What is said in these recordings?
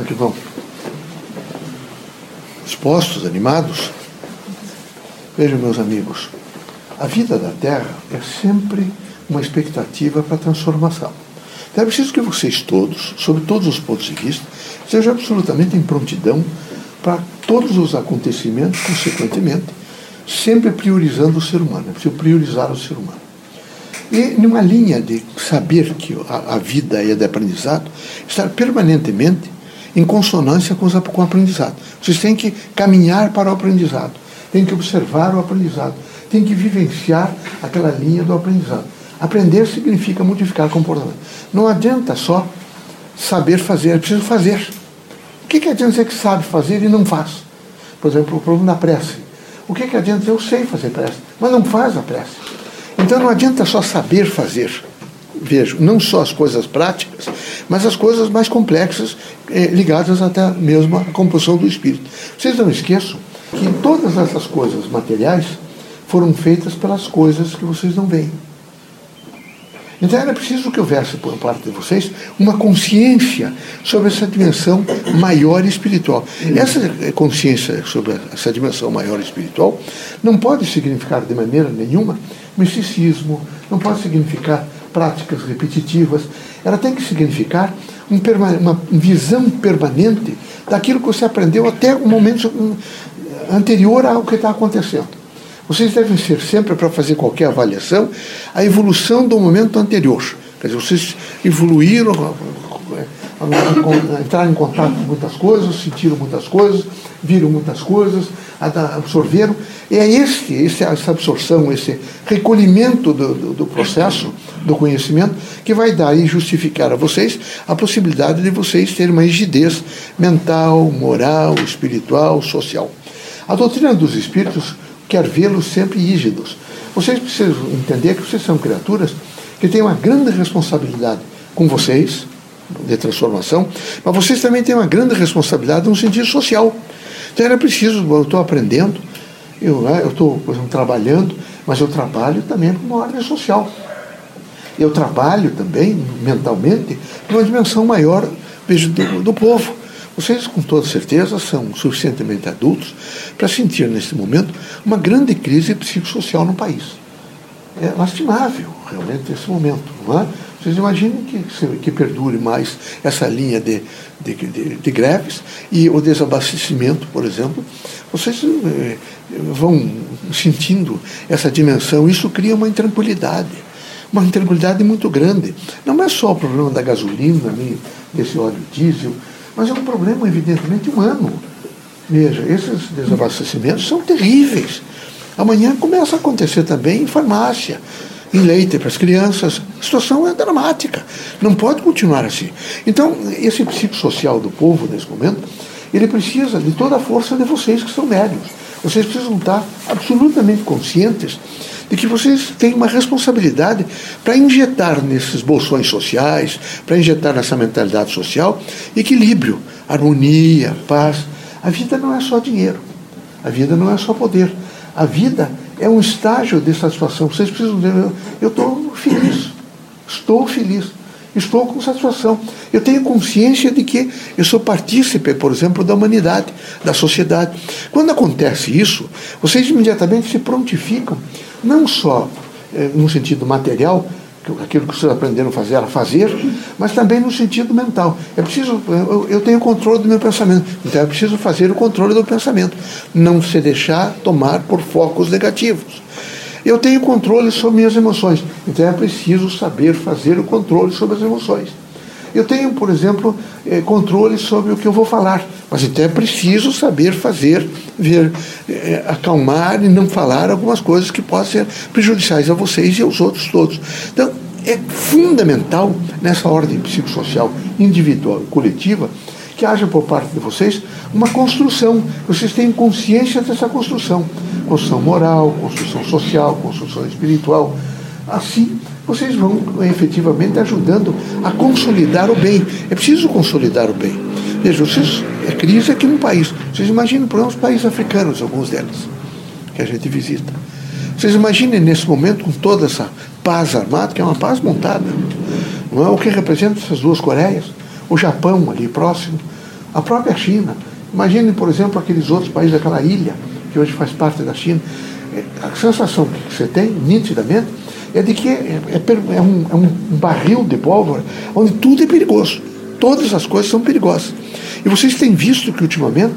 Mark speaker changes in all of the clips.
Speaker 1: É que vão? Dispostos, animados? Vejam, meus amigos, a vida da Terra é sempre uma expectativa para transformação. Então é preciso que vocês todos, sob todos os pontos de vista, sejam absolutamente em prontidão para todos os acontecimentos, consequentemente, sempre priorizando o ser humano. É preciso priorizar o ser humano. E numa linha de saber que a, a vida é de aprendizado, estar permanentemente em consonância com, os, com o aprendizado. Vocês têm que caminhar para o aprendizado, têm que observar o aprendizado, têm que vivenciar aquela linha do aprendizado. Aprender significa modificar comportamento. Não adianta só saber fazer, é preciso fazer. O que, que adianta dizer que sabe fazer e não faz? Por exemplo, o problema da prece. O que, que adianta dizer eu sei fazer prece, mas não faz a prece? Então não adianta só saber fazer. Vejo, não só as coisas práticas, mas as coisas mais complexas, eh, ligadas até mesmo à composição do espírito. Vocês não esqueçam que todas essas coisas materiais foram feitas pelas coisas que vocês não veem. Então era preciso que houvesse por parte de vocês uma consciência sobre essa dimensão maior espiritual. Essa consciência sobre essa dimensão maior espiritual não pode significar de maneira nenhuma misticismo, não pode significar práticas repetitivas. Ela tem que significar um uma visão permanente daquilo que você aprendeu até o momento anterior ao que está acontecendo. Vocês devem ser sempre, para fazer qualquer avaliação, a evolução do momento anterior. Quer dizer, vocês evoluíram, entraram em contato com muitas coisas, sentiram muitas coisas, viram muitas coisas, absorveram. E é este, esse, essa absorção, esse recolhimento do, do, do, processo do conhecimento que vai dar e justificar a vocês a possibilidade de vocês terem uma rigidez mental, moral, espiritual, social. A doutrina dos espíritos quer vê-los sempre rígidos. Vocês precisam entender que vocês são criaturas que têm uma grande responsabilidade com vocês, de transformação, mas vocês também têm uma grande responsabilidade no sentido social. Então era preciso, eu estou aprendendo, eu né, estou, trabalhando, mas eu trabalho também com uma ordem social. Eu trabalho também, mentalmente, numa dimensão maior do, do povo. Vocês, com toda certeza, são suficientemente adultos para sentir, nesse momento, uma grande crise psicossocial no país. É lastimável, realmente, esse momento. Não é? Vocês imaginem que, que perdure mais essa linha de, de, de, de greves e o desabastecimento, por exemplo. Vocês eh, vão sentindo essa dimensão, isso cria uma intranquilidade uma intranquilidade muito grande. Não é só o problema da gasolina, desse óleo diesel, mas é um problema, evidentemente, humano. Veja, esses desabastecimentos são terríveis. Amanhã começa a acontecer também em farmácia, em leite para as crianças. A situação é dramática. Não pode continuar assim. Então, esse psicossocial do povo, nesse momento, ele precisa de toda a força de vocês que são médios. Vocês precisam estar absolutamente conscientes de que vocês têm uma responsabilidade para injetar nesses bolsões sociais, para injetar nessa mentalidade social, equilíbrio, harmonia, paz. A vida não é só dinheiro, a vida não é só poder. A vida é um estágio de satisfação. Vocês precisam dizer, eu estou feliz, estou feliz, estou com satisfação. Eu tenho consciência de que eu sou partícipe, por exemplo, da humanidade, da sociedade. Quando acontece isso, vocês imediatamente se prontificam não só eh, no sentido material, aquilo que vocês aprenderam a fazer era fazer, mas também no sentido mental. É preciso, eu, eu tenho controle do meu pensamento, então é preciso fazer o controle do pensamento, não se deixar tomar por focos negativos. Eu tenho controle sobre minhas emoções, então é preciso saber fazer o controle sobre as emoções. Eu tenho, por exemplo, eh, controle sobre o que eu vou falar, mas então é preciso saber fazer, ver, eh, acalmar e não falar algumas coisas que possam ser prejudiciais a vocês e aos outros todos. Então, é fundamental nessa ordem psicossocial individual e coletiva que haja por parte de vocês uma construção, vocês tenham consciência dessa construção, construção moral, construção social, construção espiritual. Assim, vocês vão efetivamente ajudando a consolidar o bem. É preciso consolidar o bem. Veja, vocês, é crise aqui no país. Vocês imaginem, por exemplo, os países africanos, alguns deles, que a gente visita. Vocês imaginem nesse momento, com toda essa paz armada, que é uma paz montada. Não é o que representa essas duas Coreias? O Japão ali próximo, A própria China. Imagine, por exemplo, aqueles outros países, aquela ilha, que hoje faz parte da China. É, a sensação que você tem, nitidamente, é de que é, é, é, um, é um barril de pólvora onde tudo é perigoso. Todas as coisas são perigosas. E vocês têm visto que ultimamente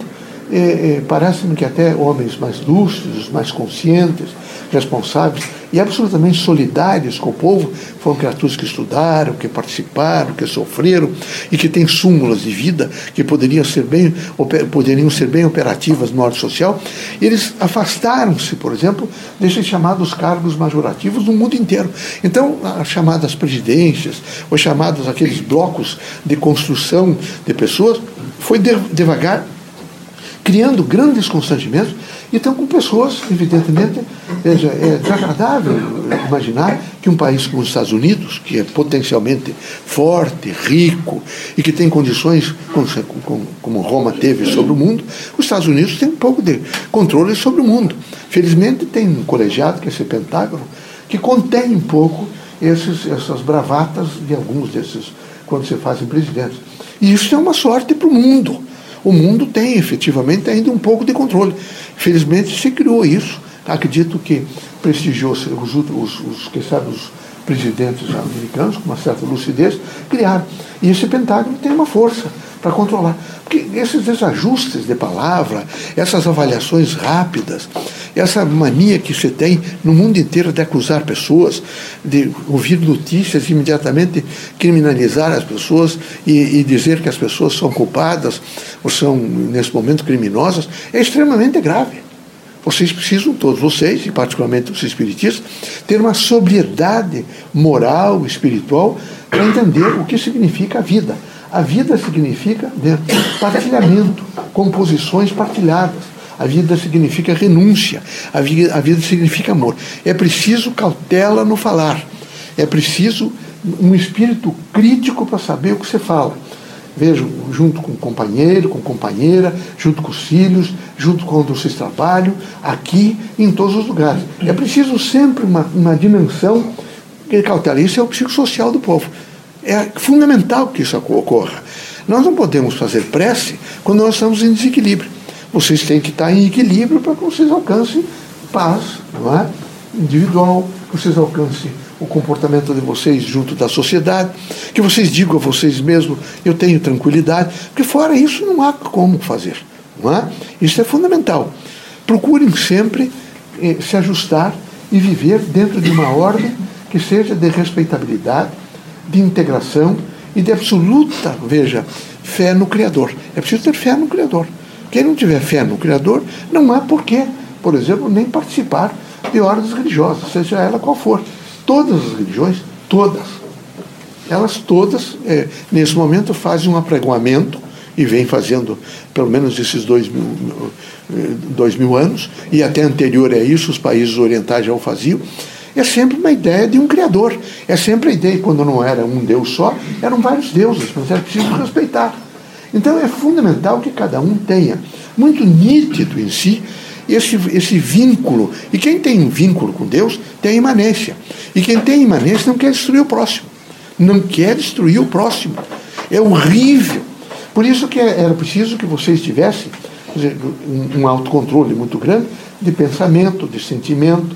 Speaker 1: é, é, parece-me que até homens mais lúcidos, mais conscientes, responsáveis e absolutamente solidários com o povo foram criaturas que estudaram, que participaram, que sofreram e que têm súmulas de vida que poderiam ser bem, poderiam ser bem operativas no ordem social. Eles afastaram-se, por exemplo, desses chamados cargos majorativos no mundo inteiro. Então, as chamadas presidências, os chamados aqueles blocos de construção de pessoas, foi devagar criando grandes constrangimentos e estão com pessoas, evidentemente, é desagradável imaginar que um país como os Estados Unidos, que é potencialmente forte, rico e que tem condições como Roma teve sobre o mundo, os Estados Unidos têm um pouco de controle sobre o mundo. Felizmente tem um colegiado, que é esse Pentágono, que contém um pouco esses, essas bravatas de alguns desses, quando se fazem presidentes. E isso é uma sorte para o mundo o mundo tem efetivamente ainda um pouco de controle. Felizmente se criou isso. Acredito que prestigiou-se os, os, os, sabe, os presidentes americanos, com uma certa lucidez, criaram. E esse Pentágono tem uma força para controlar. Porque esses desajustes de palavra, essas avaliações rápidas, essa mania que você tem no mundo inteiro de acusar pessoas, de ouvir notícias e imediatamente criminalizar as pessoas e, e dizer que as pessoas são culpadas ou são, nesse momento, criminosas, é extremamente grave. Vocês precisam, todos vocês, e particularmente os espiritistas, ter uma sobriedade moral, espiritual, para entender o que significa a vida. A vida significa né, partilhamento, composições partilhadas. A vida significa renúncia. A vida, a vida significa amor. É preciso cautela no falar. É preciso um espírito crítico para saber o que você fala. Vejo, junto com o companheiro, com companheira, junto com os filhos, junto com onde vocês trabalham, aqui em todos os lugares. É preciso sempre uma, uma dimensão que cautela. Isso é o psicossocial do povo. É fundamental que isso ocorra. Nós não podemos fazer prece quando nós estamos em desequilíbrio. Vocês têm que estar em equilíbrio para que vocês alcancem paz não é? individual, vocês alcancem o comportamento de vocês junto da sociedade, que vocês digam a vocês mesmos, eu tenho tranquilidade, porque fora isso não há como fazer. Não é? Isso é fundamental. Procurem sempre eh, se ajustar e viver dentro de uma ordem que seja de respeitabilidade, de integração e de absoluta, veja, fé no Criador. É preciso ter fé no Criador. Quem não tiver fé no Criador, não há porquê, por exemplo, nem participar de ordens religiosas, seja ela qual for. Todas as religiões, todas, elas todas, é, nesse momento, fazem um apregoamento e vem fazendo pelo menos esses dois mil, dois mil anos, e até anterior a isso os países orientais já o faziam, é sempre uma ideia de um Criador. É sempre a ideia, quando não era um Deus só, eram vários deuses, mas era preciso respeitar. Então é fundamental que cada um tenha, muito nítido em si, esse, esse vínculo. E quem tem um vínculo com Deus tem imanência. E quem tem imanência não quer destruir o próximo. Não quer destruir o próximo. É horrível. Por isso que era preciso que vocês tivessem um autocontrole muito grande de pensamento, de sentimento,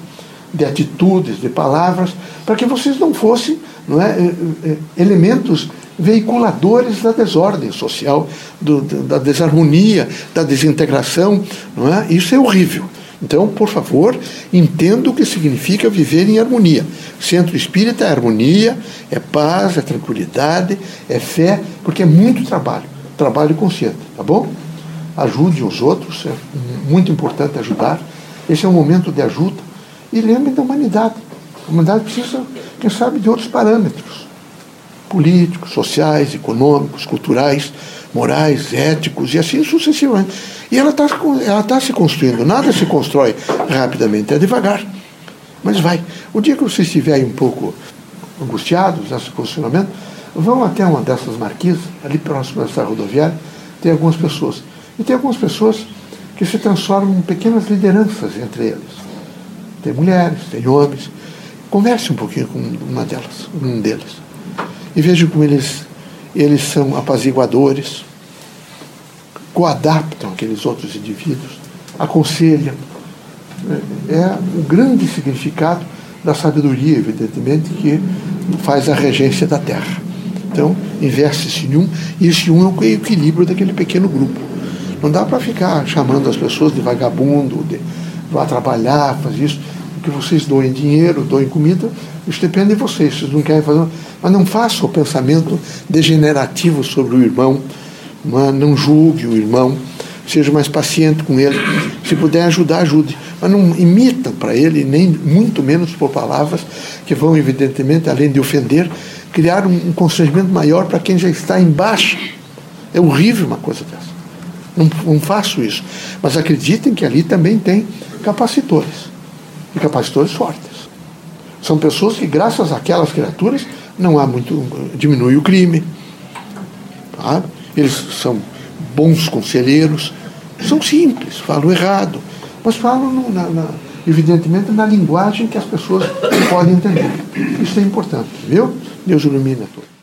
Speaker 1: de atitudes, de palavras, para que vocês não fossem não é, eh, eh, elementos veiculadores da desordem social, do, da desarmonia, da desintegração. Não é? Isso é horrível. Então, por favor, entenda o que significa viver em harmonia. Centro espírita é harmonia, é paz, é tranquilidade, é fé, porque é muito trabalho, trabalho consciente, tá bom? Ajude os outros, é muito importante ajudar. Esse é um momento de ajuda e lembrem da humanidade. A humanidade precisa, quem sabe, de outros parâmetros políticos, sociais, econômicos, culturais, morais, éticos e assim sucessivamente. E ela está ela tá se construindo. Nada se constrói rapidamente, é devagar. Mas vai. O dia que vocês estiverem um pouco angustiados nesse posicionamento, vão até uma dessas marquises, ali próximo dessa rodoviária, tem algumas pessoas. E tem algumas pessoas que se transformam em pequenas lideranças entre eles. Tem mulheres, tem homens. Converse um pouquinho com uma delas, um deles. E veja como eles, eles são apaziguadores, coadaptam aqueles outros indivíduos, aconselham. É o grande significado da sabedoria, evidentemente, que faz a regência da terra. Então, investe-se em um, e esse um é o equilíbrio daquele pequeno grupo. Não dá para ficar chamando as pessoas de vagabundo, de vá trabalhar, fazer isso. Que vocês doem dinheiro, doem comida, isso depende de vocês. Vocês não querem fazer. Mas não faça o pensamento degenerativo sobre o irmão, não julgue o irmão, seja mais paciente com ele. Se puder ajudar, ajude. Mas não imitam para ele, nem muito menos por palavras que vão, evidentemente, além de ofender, criar um, constrangimento maior para quem já está embaixo. É horrível uma coisa dessa. Não, não faço isso. Mas acreditem que ali também tem capacitores. E capacitores fortes. São pessoas que, graças àquelas criaturas, não há muito. diminui o crime. Tá? Eles são bons conselheiros, são simples, falam errado, mas falam, no, na, na, evidentemente, na linguagem que as pessoas podem entender. Isso é importante, viu? Deus ilumina todos.